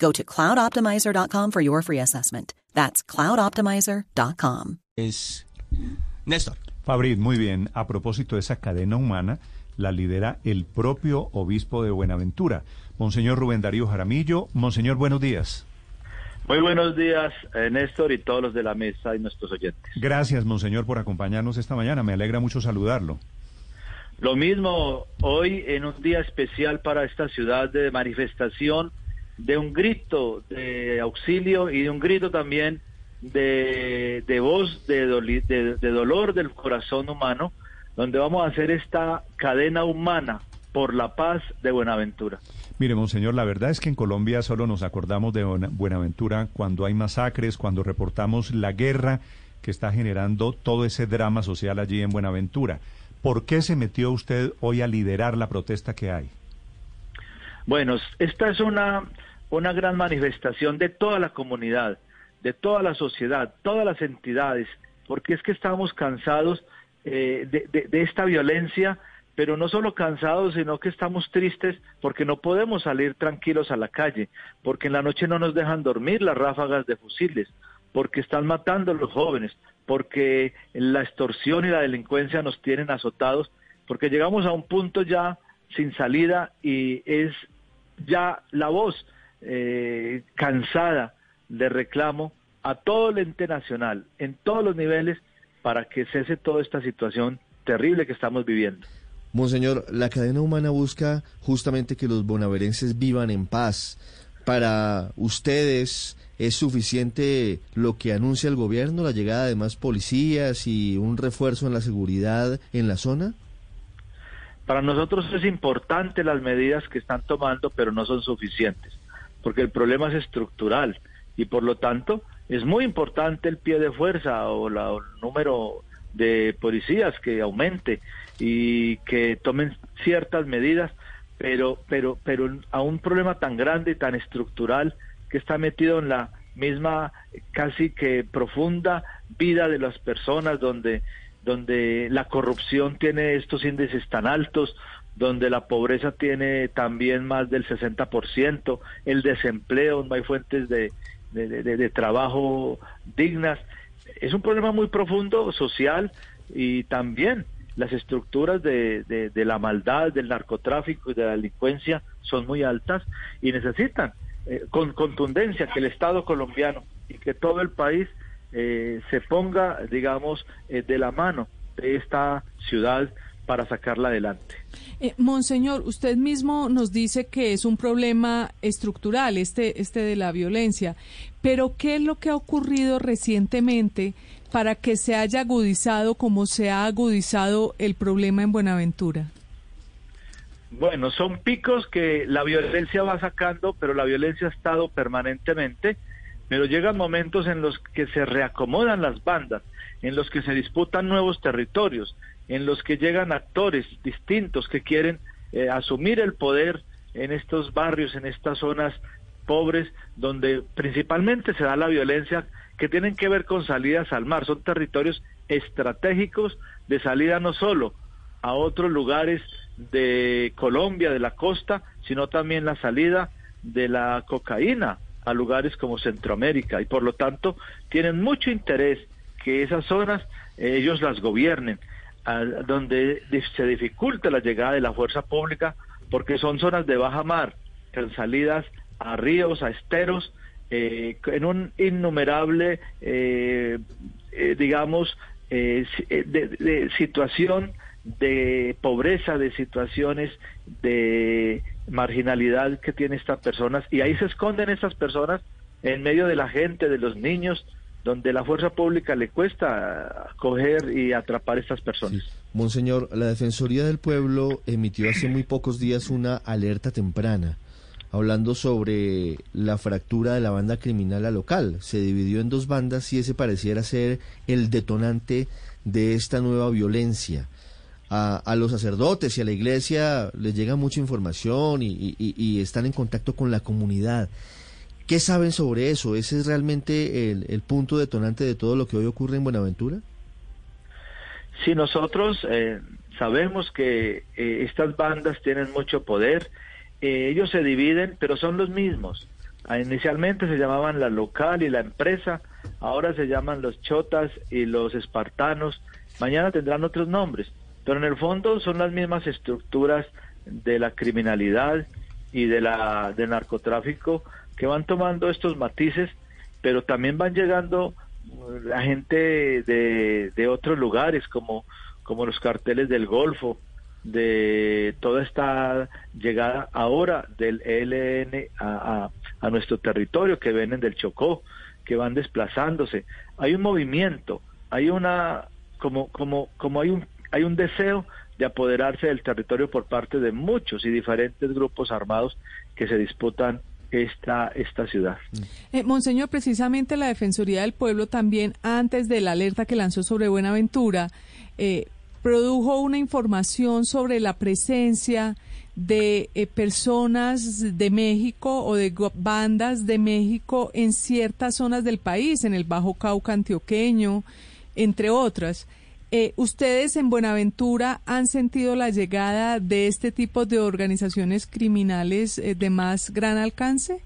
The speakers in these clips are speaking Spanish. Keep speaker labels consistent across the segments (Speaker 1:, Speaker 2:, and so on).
Speaker 1: Go to cloudoptimizer.com for your free assessment. That's cloudoptimizer.com.
Speaker 2: Es Néstor.
Speaker 3: Fabrid, muy bien. A propósito de esa cadena humana, la lidera el propio obispo de Buenaventura, Monseñor Rubén Darío Jaramillo. Monseñor, buenos días.
Speaker 4: Muy buenos días, eh, Néstor, y todos los de la mesa y nuestros oyentes.
Speaker 3: Gracias, Monseñor, por acompañarnos esta mañana. Me alegra mucho saludarlo.
Speaker 4: Lo mismo hoy en un día especial para esta ciudad de manifestación, de un grito de auxilio y de un grito también de, de voz de, doli- de- de dolor del corazón humano, donde vamos a hacer esta cadena humana por la paz de Buenaventura.
Speaker 3: Mire, Monseñor, la verdad es que en Colombia solo nos acordamos de Buena- Buenaventura cuando hay masacres, cuando reportamos la guerra que está generando todo ese drama social allí en Buenaventura. ¿Por qué se metió usted hoy a liderar la protesta que hay?
Speaker 4: Bueno, esta es una, una gran manifestación de toda la comunidad, de toda la sociedad, todas las entidades, porque es que estamos cansados eh, de, esta violencia, pero no solo cansados, sino que estamos tristes porque no podemos salir tranquilos a la calle, porque en la noche no nos dejan dormir las ráfagas de fusiles, porque están matando a los jóvenes, porque la extorsión y la delincuencia nos tienen azotados, porque llegamos a un punto ya sin salida y es ya la voz eh, cansada de reclamo a todo el ente nacional, en todos los niveles, para que cese toda esta situación terrible que estamos viviendo.
Speaker 2: Monseñor, la cadena humana busca justamente que los bonaverenses vivan en paz. Para ustedes, ¿es suficiente lo que anuncia el gobierno, la llegada de más policías y un refuerzo en la seguridad en la zona?
Speaker 4: Para nosotros es importante las medidas que están tomando, pero no son suficientes, porque el problema es estructural y por lo tanto es muy importante el pie de fuerza o, la- o el número de policías que aumente y que tomen ciertas medidas, pero pero pero a un problema tan grande y tan estructural que está metido en la misma casi que profunda vida de las personas donde donde la corrupción tiene estos índices tan altos, donde la pobreza tiene también más del 60%, el desempleo, no hay fuentes de, de, trabajo dignas. Es un problema muy profundo social y también las estructuras de, de- de la maldad, del narcotráfico y de la delincuencia son muy altas y necesitan eh, con contundencia que el Estado colombiano y que todo el país eh, se ponga, digamos, eh, de la mano de esta ciudad para sacarla adelante.
Speaker 5: Eh, Monseñor, usted mismo nos dice que es un problema estructural, este, este de la violencia, pero ¿qué es lo que ha ocurrido recientemente para que se haya agudizado como se ha agudizado el problema en Buenaventura?
Speaker 4: Bueno, son picos que la violencia va sacando, pero la violencia ha estado permanentemente, pero llegan momentos en los que se reacomodan las bandas, en los que se disputan nuevos territorios, en los que llegan actores distintos que quieren eh, asumir el poder en estos barrios, en estas zonas pobres, donde principalmente se da la violencia que tienen que ver con salidas al mar. Son territorios estratégicos de salida no solo a otros lugares de Colombia, de la costa, sino también la salida de la cocaína a lugares como Centroamérica y por lo tanto tienen mucho interés que esas zonas eh, ellos las gobiernen, donde se dificulta la llegada de la fuerza pública porque son zonas de baja mar, con salidas a ríos, a esteros, eh, en un innumerable eh, eh, digamos, eh, de, situación de pobreza, de situaciones de marginalidad que tienen estas personas y ahí se esconden estas personas en medio de la gente, de los niños, donde la fuerza pública le cuesta coger y atrapar a estas personas.
Speaker 2: Monseñor, la Defensoría del Pueblo emitió hace muy pocos días una alerta temprana hablando sobre la fractura de la banda criminal a local. Se dividió en dos bandas y ese pareciera ser el detonante de esta nueva violencia. A, los sacerdotes y a la iglesia les llega mucha información y, están en contacto con la comunidad. ¿Qué saben sobre eso? ¿Ese es realmente el, punto detonante de todo lo que hoy ocurre en Buenaventura?
Speaker 4: Sí, nosotros eh, sabemos que eh, estas bandas tienen mucho poder eh, ellos se dividen, pero son los mismos. Ah, inicialmente se llamaban la local y la empresa, ahora se llaman los chotas y los espartanos, mañana tendrán otros nombres, pero en el fondo son las mismas estructuras de la criminalidad y de la del narcotráfico que van tomando estos matices, pero también van llegando uh, la gente de, de otros lugares como, como los carteles del Golfo, de toda esta llegada ahora del ELN a, a, nuestro territorio, que vienen del Chocó, que van desplazándose. Hay un movimiento, hay una, como, como, como hay un, hay un deseo de apoderarse del territorio por parte de muchos y diferentes grupos armados que se disputan esta, esta ciudad.
Speaker 5: Eh, Monseñor, precisamente la Defensoría del Pueblo también, antes de la alerta que lanzó sobre Buenaventura, eh, produjo una información sobre la presencia de eh, personas de México o de bandas de México en ciertas zonas del país, en el Bajo Cauca antioqueño, entre otras. Eh, ¿Ustedes en Buenaventura han sentido la llegada de este tipo de organizaciones criminales eh, de más gran alcance?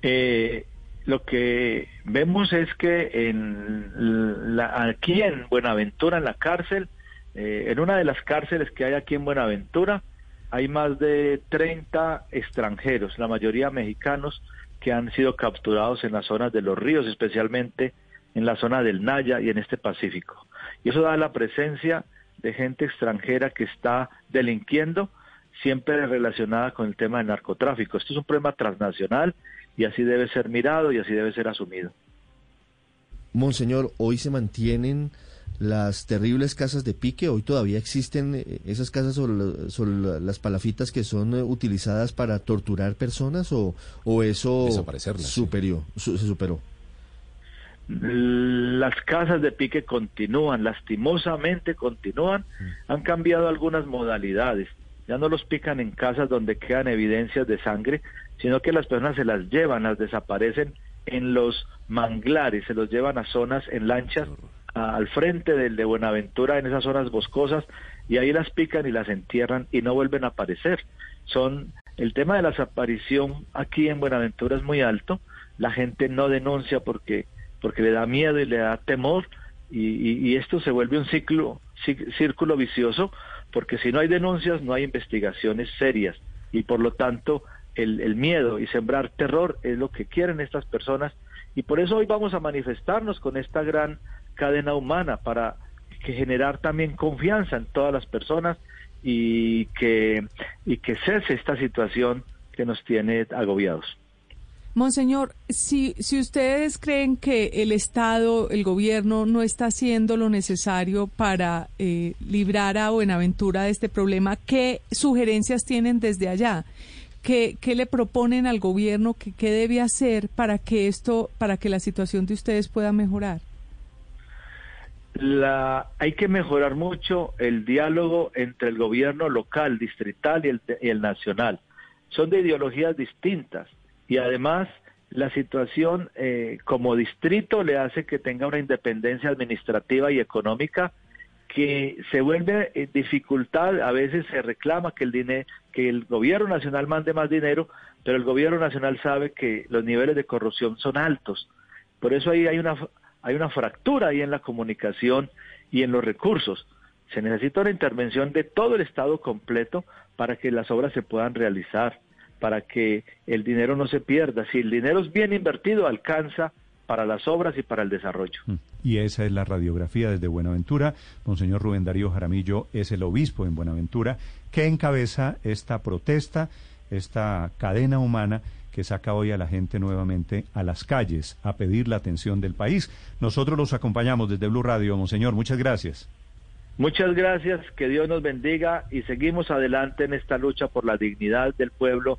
Speaker 4: Eh, lo que vemos es que en la, aquí en Buenaventura, en la cárcel, eh, en una de las cárceles que hay aquí en Buenaventura, hay más de 30 extranjeros, la mayoría mexicanos, que han sido capturados en las zonas de los ríos, especialmente en la zona del Naya y en este Pacífico. Y eso da la presencia de gente extranjera que está delinquiendo, siempre relacionada con el tema del narcotráfico. Esto es un problema transnacional y así debe ser mirado y así debe ser asumido.
Speaker 2: Monseñor, hoy se mantienen las terribles casas de pique, hoy todavía existen eh, esas casas sobre, las palafitas que son eh, utilizadas para torturar personas o, o eso superior, se superó.
Speaker 4: Las casas de pique continúan, lastimosamente continúan, han cambiado algunas modalidades. Ya no los pican en casas donde quedan evidencias de sangre, sino que las personas se las llevan, las desaparecen en los manglares, se los llevan a zonas en lanchas al frente del de Buenaventura, en esas zonas boscosas, y ahí las pican y las entierran y no vuelven a aparecer. Son el tema de la desaparición aquí en Buenaventura es muy alto, la gente no denuncia porque porque le da miedo y le da temor y, y esto se vuelve un ciclo círculo vicioso porque si no hay denuncias no hay investigaciones serias y por lo tanto el, miedo y sembrar terror es lo que quieren estas personas y por eso hoy vamos a manifestarnos con esta gran cadena humana para generar también confianza en todas las personas y que, y que cese esta situación que nos tiene agobiados.
Speaker 5: Monseñor, si, si ustedes creen que el Estado, el gobierno, no está haciendo lo necesario para eh, librar a Buenaventura de este problema, ¿qué sugerencias tienen desde allá? ¿Qué, qué le proponen al gobierno? ¿Qué, ¿Qué debe hacer para que esto, para que la situación de ustedes pueda mejorar?
Speaker 4: La, hay que mejorar mucho el diálogo entre el gobierno local, distrital y el, y el nacional. Son de ideologías distintas y además la situación eh, como distrito le hace que tenga una independencia administrativa y económica que se vuelve eh, dificultad, a veces se reclama que el dinero, que el gobierno nacional mande más dinero, pero el gobierno nacional sabe que los niveles de corrupción son altos. Por eso ahí hay una hay una fractura ahí en la comunicación y en los recursos. Se necesita una intervención de todo el Estado completo para que las obras se puedan realizar para que el dinero no se pierda. Si el dinero es bien invertido, alcanza para las obras y para el desarrollo. Mm.
Speaker 3: y esa es la radiografía desde Buenaventura. Monseñor Rubén Darío Jaramillo es el obispo en Buenaventura que encabeza esta protesta, esta cadena humana que saca hoy a la gente nuevamente a las calles a pedir la atención del país. Nosotros los acompañamos desde Blue Radio. Monseñor, muchas gracias.
Speaker 4: Muchas gracias, que Dios nos bendiga y seguimos adelante en esta lucha por la dignidad del pueblo